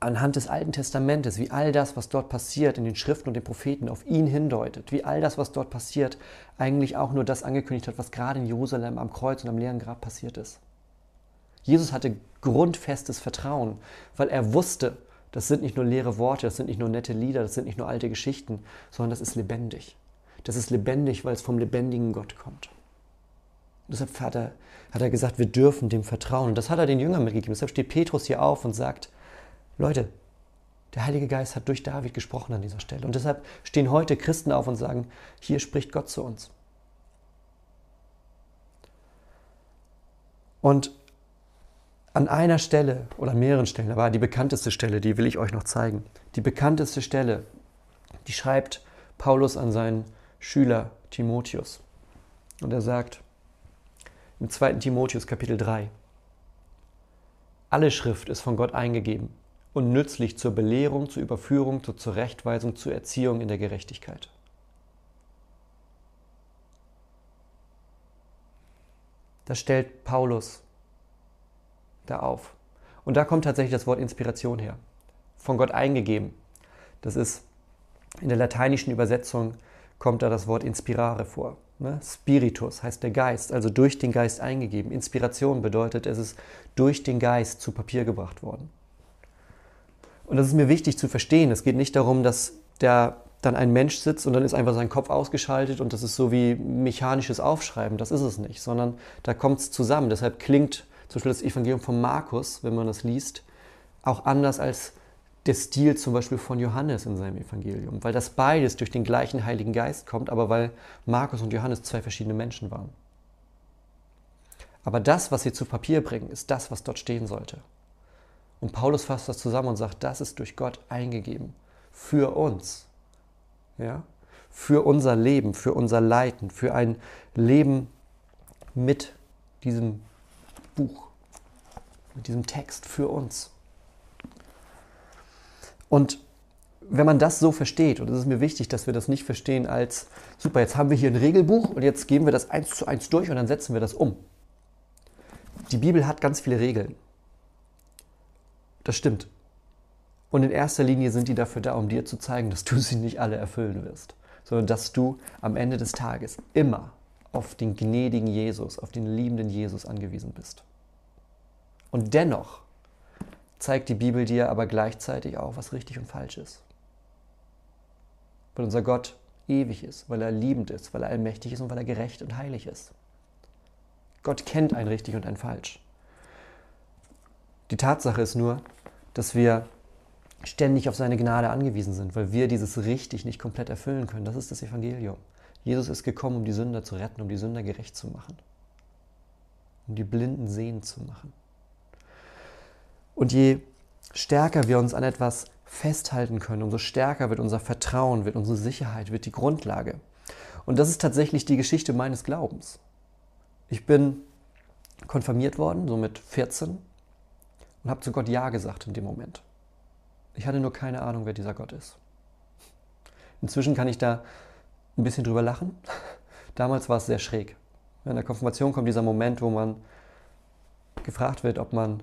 anhand des Alten Testamentes, wie all das, was dort passiert in den Schriften und den Propheten, auf ihn hindeutet, wie all das, was dort passiert, eigentlich auch nur das angekündigt hat, was gerade in Jerusalem am Kreuz und am leeren Grab passiert ist. Jesus hatte grundfestes Vertrauen, weil er wusste, das sind nicht nur leere Worte, das sind nicht nur nette Lieder, das sind nicht nur alte Geschichten, sondern das ist lebendig. Das ist lebendig, weil es vom lebendigen Gott kommt. Deshalb hat er, hat er gesagt, wir dürfen dem vertrauen. Und das hat er den Jüngern mitgegeben. Deshalb steht Petrus hier auf und sagt, Leute, der Heilige Geist hat durch David gesprochen an dieser Stelle. Und deshalb stehen heute Christen auf und sagen, hier spricht Gott zu uns. Und an einer Stelle oder an mehreren Stellen, war die bekannteste Stelle, die will ich euch noch zeigen. Die bekannteste Stelle, die schreibt Paulus an seinen Schüler Timotheus. Und er sagt im 2. Timotheus Kapitel 3, alle Schrift ist von Gott eingegeben und nützlich zur Belehrung, zur Überführung, zur Zurechtweisung, zur Erziehung in der Gerechtigkeit. Das stellt Paulus da auf. Und da kommt tatsächlich das Wort Inspiration her. Von Gott eingegeben. Das ist in der lateinischen Übersetzung kommt da das Wort inspirare vor. Ne? Spiritus heißt der Geist, also durch den Geist eingegeben. Inspiration bedeutet, es ist durch den Geist zu Papier gebracht worden. Und das ist mir wichtig zu verstehen. Es geht nicht darum, dass der dann ein Mensch sitzt und dann ist einfach sein Kopf ausgeschaltet und das ist so wie mechanisches Aufschreiben. Das ist es nicht, sondern da kommt es zusammen. Deshalb klingt zum Beispiel das Evangelium von Markus, wenn man das liest, auch anders als der Stil zum Beispiel von Johannes in seinem Evangelium, weil das beides durch den gleichen Heiligen Geist kommt, aber weil Markus und Johannes zwei verschiedene Menschen waren. Aber das, was sie zu Papier bringen, ist das, was dort stehen sollte. Und Paulus fasst das zusammen und sagt, das ist durch Gott eingegeben für uns. Ja? Für unser Leben, für unser Leiden, für ein Leben mit diesem Buch, mit diesem Text für uns. Und wenn man das so versteht, und es ist mir wichtig, dass wir das nicht verstehen als, super, jetzt haben wir hier ein Regelbuch und jetzt geben wir das eins zu eins durch und dann setzen wir das um. Die Bibel hat ganz viele Regeln. Das stimmt. Und in erster Linie sind die dafür da, um dir zu zeigen, dass du sie nicht alle erfüllen wirst, sondern dass du am Ende des Tages immer auf den gnädigen Jesus, auf den liebenden Jesus angewiesen bist. Und dennoch zeigt die Bibel dir aber gleichzeitig auch, was richtig und falsch ist. Weil unser Gott ewig ist, weil er liebend ist, weil er allmächtig ist und weil er gerecht und heilig ist. Gott kennt ein richtig und ein falsch. Die Tatsache ist nur, dass wir ständig auf seine Gnade angewiesen sind, weil wir dieses richtig nicht komplett erfüllen können. Das ist das Evangelium. Jesus ist gekommen, um die Sünder zu retten, um die Sünder gerecht zu machen, um die Blinden sehend zu machen. Und je stärker wir uns an etwas festhalten können, umso stärker wird unser Vertrauen, wird unsere Sicherheit, wird die Grundlage. Und das ist tatsächlich die Geschichte meines Glaubens. Ich bin konfirmiert worden, so mit 14, und habe zu Gott Ja gesagt in dem Moment. Ich hatte nur keine Ahnung, wer dieser Gott ist. Inzwischen kann ich da ein bisschen drüber lachen. <laughs> Damals war es sehr schräg. In der Konfirmation kommt dieser Moment, wo man gefragt wird, ob man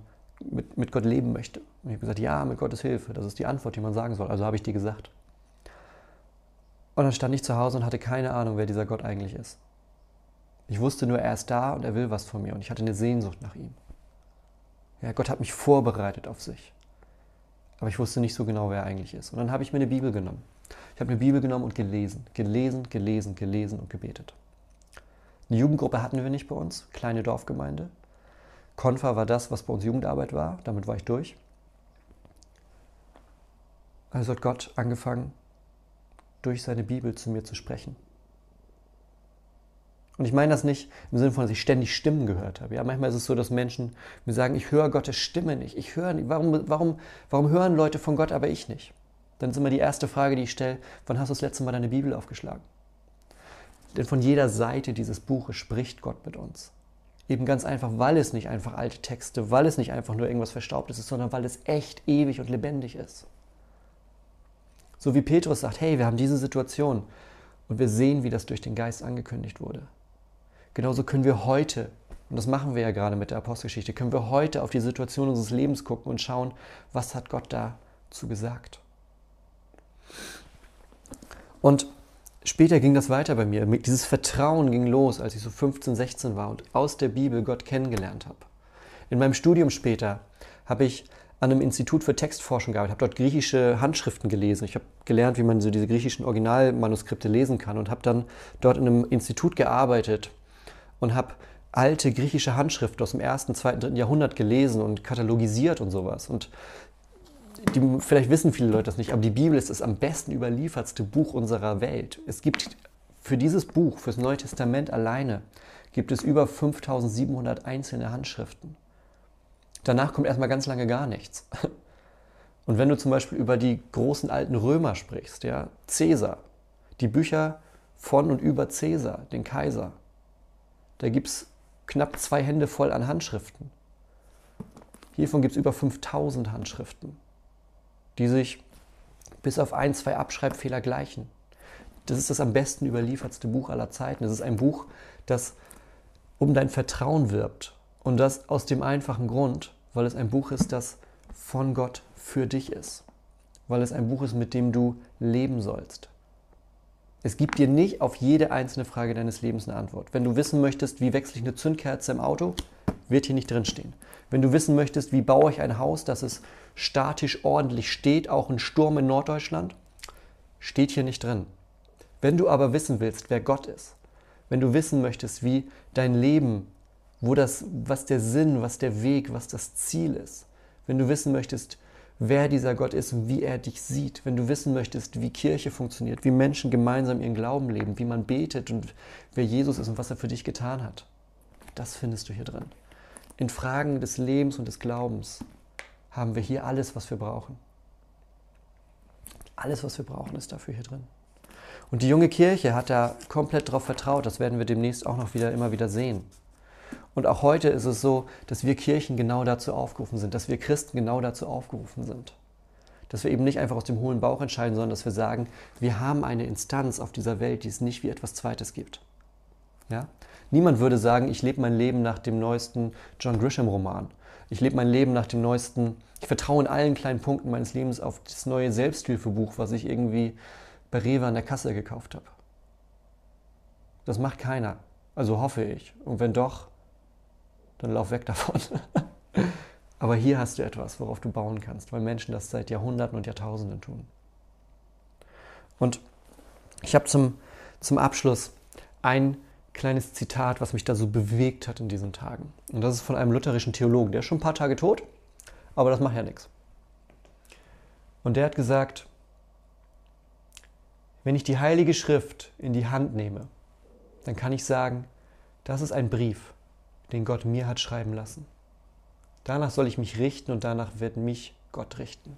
mit, mit Gott leben möchte. Und ich habe gesagt, ja, mit Gottes Hilfe. Das ist die Antwort, die man sagen soll. Also habe ich dir gesagt. Und dann stand ich zu Hause und hatte keine Ahnung, wer dieser Gott eigentlich ist. Ich wusste nur, er ist da und er will was von mir und ich hatte eine Sehnsucht nach ihm. Ja, Gott hat mich vorbereitet auf sich. Aber ich wusste nicht so genau, wer er eigentlich ist. Und dann habe ich mir eine Bibel genommen. Ich habe eine Bibel genommen und gelesen, gelesen, gelesen, gelesen und gebetet. Eine Jugendgruppe hatten wir nicht bei uns, kleine Dorfgemeinde. Konfa war das, was bei uns Jugendarbeit war. Damit war ich durch. Also hat Gott angefangen, durch seine Bibel zu mir zu sprechen. Und ich meine das nicht im Sinne von, dass ich ständig Stimmen gehört habe. Ja, manchmal ist es so, dass Menschen mir sagen, ich höre Gottes Stimme nicht. Ich höre nicht. Warum, warum, warum hören Leute von Gott, aber ich nicht? dann ist immer die erste Frage, die ich stelle, wann hast du das letzte Mal deine Bibel aufgeschlagen? Denn von jeder Seite dieses Buches spricht Gott mit uns. Eben ganz einfach, weil es nicht einfach alte Texte, weil es nicht einfach nur irgendwas Verstaubtes ist, sondern weil es echt ewig und lebendig ist. So wie Petrus sagt, hey, wir haben diese Situation und wir sehen, wie das durch den Geist angekündigt wurde. Genauso können wir heute, und das machen wir ja gerade mit der Apostelgeschichte, können wir heute auf die Situation unseres Lebens gucken und schauen, was hat Gott dazu gesagt. Und später ging das weiter bei mir. Dieses Vertrauen ging los, als ich so 15, 16 war und aus der Bibel Gott kennengelernt habe. In meinem Studium später habe ich an einem Institut für Textforschung gearbeitet, habe dort griechische Handschriften gelesen. Ich habe gelernt, wie man so diese griechischen Originalmanuskripte lesen kann und habe dann dort in einem Institut gearbeitet und habe alte griechische Handschriften aus dem ersten, zweiten, dritten Jahrhundert gelesen und katalogisiert und sowas. Und die, vielleicht wissen viele Leute das nicht, aber die Bibel ist das am besten überliefertste Buch unserer Welt. Es gibt für dieses Buch, fürs Neue Testament alleine, gibt es über 5700 einzelne Handschriften. Danach kommt erstmal ganz lange gar nichts. <laughs> Und wenn du zum Beispiel über die großen alten Römer sprichst, ja, Cäsar, die Bücher von und über Cäsar, den Kaiser, da gibt es knapp zwei Hände voll an Handschriften. Hiervon gibt es über 5000 Handschriften, die sich bis auf ein, zwei Abschreibfehler gleichen. Das ist das am besten überliefertste Buch aller Zeiten. Das ist ein Buch, das um dein Vertrauen wirbt und das aus dem einfachen Grund, weil es ein Buch ist, das von Gott für dich ist. Weil es ein Buch ist, mit dem du leben sollst. Es gibt dir nicht auf jede einzelne Frage deines Lebens eine Antwort. Wenn du wissen möchtest, wie wechsle ich eine Zündkerze im Auto, wird hier nicht drinstehen. Wenn du wissen möchtest, wie baue ich ein Haus, dass es statisch ordentlich steht, auch in Sturm in Norddeutschland, steht hier nicht drin. Wenn du aber wissen willst, wer Gott ist, wenn du wissen möchtest, wie dein Leben wo das, was der Sinn, was der Weg, was das Ziel ist. Wenn du wissen möchtest, wer dieser Gott ist und wie er dich sieht, wenn du wissen möchtest, wie Kirche funktioniert, wie Menschen gemeinsam ihren Glauben leben, wie man betet und wer Jesus ist und was er für dich getan hat, das findest du hier drin. In Fragen des Lebens und des Glaubens haben wir hier alles, was wir brauchen. Alles, was wir brauchen, ist dafür hier drin. Und die junge Kirche hat da komplett darauf vertraut. Das werden wir demnächst auch noch wieder immer wieder sehen. Und auch heute ist es so, dass wir Kirchen genau dazu aufgerufen sind, dass wir Christen genau dazu aufgerufen sind. Dass wir eben nicht einfach aus dem hohlen Bauch entscheiden, sondern dass wir sagen, wir haben eine Instanz auf dieser Welt, die es nicht wie etwas Zweites gibt. Ja? Niemand würde sagen, ich lebe mein Leben nach dem neuesten John Grisham-Roman. Ich lebe mein Leben nach dem neuesten, ich vertraue in allen kleinen Punkten meines Lebens auf das neue Selbsthilfebuch, was ich irgendwie bei Rewe an der Kasse gekauft habe. Das macht keiner. Also hoffe ich. Und wenn doch, dann lauf weg davon. <laughs> Aber hier hast du etwas, worauf du bauen kannst, weil Menschen das seit Jahrhunderten und Jahrtausenden tun. Und ich habe zum, zum Abschluss ein kleines Zitat, was mich da so bewegt hat in diesen Tagen. Und das ist von einem lutherischen Theologen, der ist schon ein paar Tage tot, aber das macht ja nichts. Und der hat gesagt, wenn ich die Heilige Schrift in die Hand nehme, dann kann ich sagen, das ist ein Brief, den Gott mir hat schreiben lassen. Danach soll ich mich richten und danach wird mich Gott richten.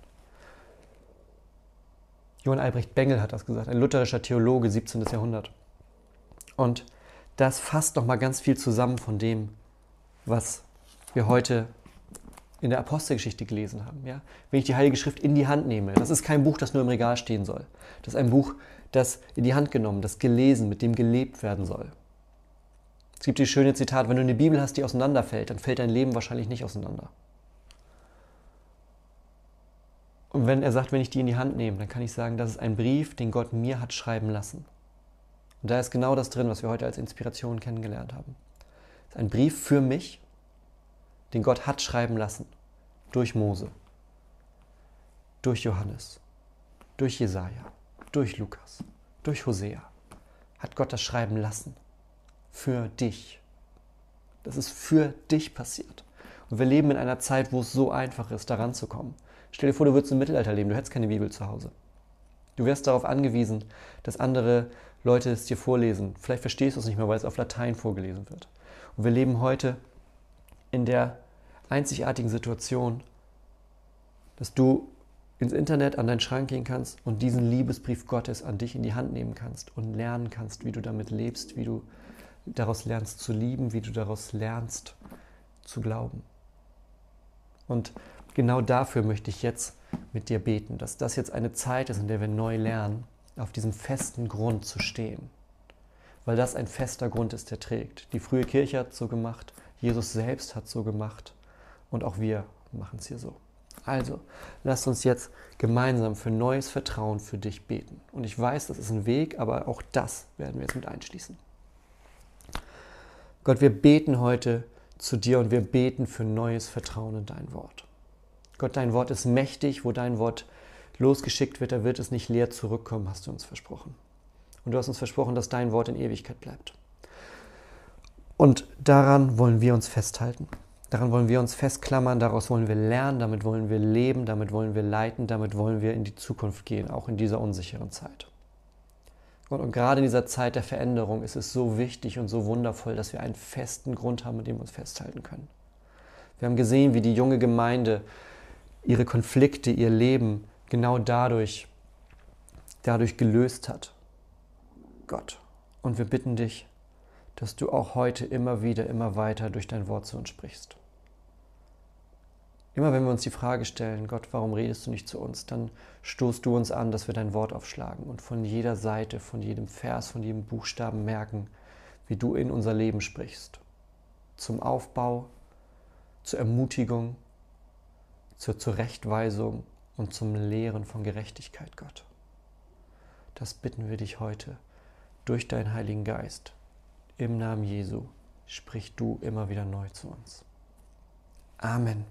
Johann Albrecht Bengel hat das gesagt, ein lutherischer Theologe, 17. Jahrhundert. Und das fasst nochmal ganz viel zusammen von dem, was wir heute in der Apostelgeschichte gelesen haben. Ja? Wenn ich die Heilige Schrift in die Hand nehme, das ist kein Buch, das nur im Regal stehen soll. Das ist ein Buch, das in die Hand genommen, das gelesen, mit dem gelebt werden soll. Es gibt die schöne Zitat, wenn du eine Bibel hast, die auseinanderfällt, dann fällt dein Leben wahrscheinlich nicht auseinander. Und wenn er sagt, wenn ich die in die Hand nehme, dann kann ich sagen, das ist ein Brief, den Gott mir hat schreiben lassen. Und da ist genau das drin, was wir heute als Inspiration kennengelernt haben. Es ist ein Brief für mich, den Gott hat schreiben lassen. Durch Mose, durch Johannes, durch Jesaja, durch Lukas, durch Hosea. Hat Gott das schreiben lassen für dich. Das ist für dich passiert. Und wir leben in einer Zeit, wo es so einfach ist, daran zu kommen. Stell dir vor, du würdest im Mittelalter leben, du hättest keine Bibel zu Hause. Du wärst darauf angewiesen, dass andere Leute es dir vorlesen. Vielleicht verstehst du es nicht mehr, weil es auf Latein vorgelesen wird. Und wir leben heute in der einzigartigen Situation, dass du ins Internet an deinen Schrank gehen kannst und diesen Liebesbrief Gottes an dich in die Hand nehmen kannst und lernen kannst, wie du damit lebst, wie du daraus lernst zu lieben, wie du daraus lernst zu glauben. Und genau dafür möchte ich jetzt mit dir beten, dass das jetzt eine Zeit ist, in der wir neu lernen, auf diesem festen Grund zu stehen. Weil das ein fester Grund ist, der trägt. Die frühe Kirche hat so gemacht, Jesus selbst hat so gemacht und auch wir machen es hier so. Also, lasst uns jetzt gemeinsam für neues Vertrauen für dich beten. Und ich weiß, das ist ein Weg, aber auch das werden wir jetzt mit einschließen. Gott, wir beten heute zu dir und wir beten für neues Vertrauen in dein Wort. Gott, dein Wort ist mächtig, wo dein Wort losgeschickt wird, da wird es nicht leer zurückkommen, hast du uns versprochen. Und du hast uns versprochen, dass dein Wort in Ewigkeit bleibt. Und daran wollen wir uns festhalten. Daran wollen wir uns festklammern, daraus wollen wir lernen, damit wollen wir leben, damit wollen wir leiten, damit wollen wir in die Zukunft gehen, auch in dieser unsicheren Zeit. Und, und gerade in dieser Zeit der Veränderung ist es so wichtig und so wundervoll, dass wir einen festen Grund haben, mit dem wir uns festhalten können. Wir haben gesehen, wie die junge Gemeinde ihre Konflikte, ihr Leben genau dadurch, dadurch gelöst hat. Gott. Und wir bitten dich, dass du auch heute immer wieder, immer weiter durch dein Wort zu uns sprichst. Immer wenn wir uns die Frage stellen, Gott, warum redest du nicht zu uns, dann stoßt du uns an, dass wir dein Wort aufschlagen und von jeder Seite, von jedem Vers, von jedem Buchstaben merken, wie du in unser Leben sprichst. Zum Aufbau, zur Ermutigung, zur Zurechtweisung und zum Lehren von Gerechtigkeit, Gott. Das bitten wir dich heute durch deinen Heiligen Geist. Im Namen Jesu sprich du immer wieder neu zu uns. Amen.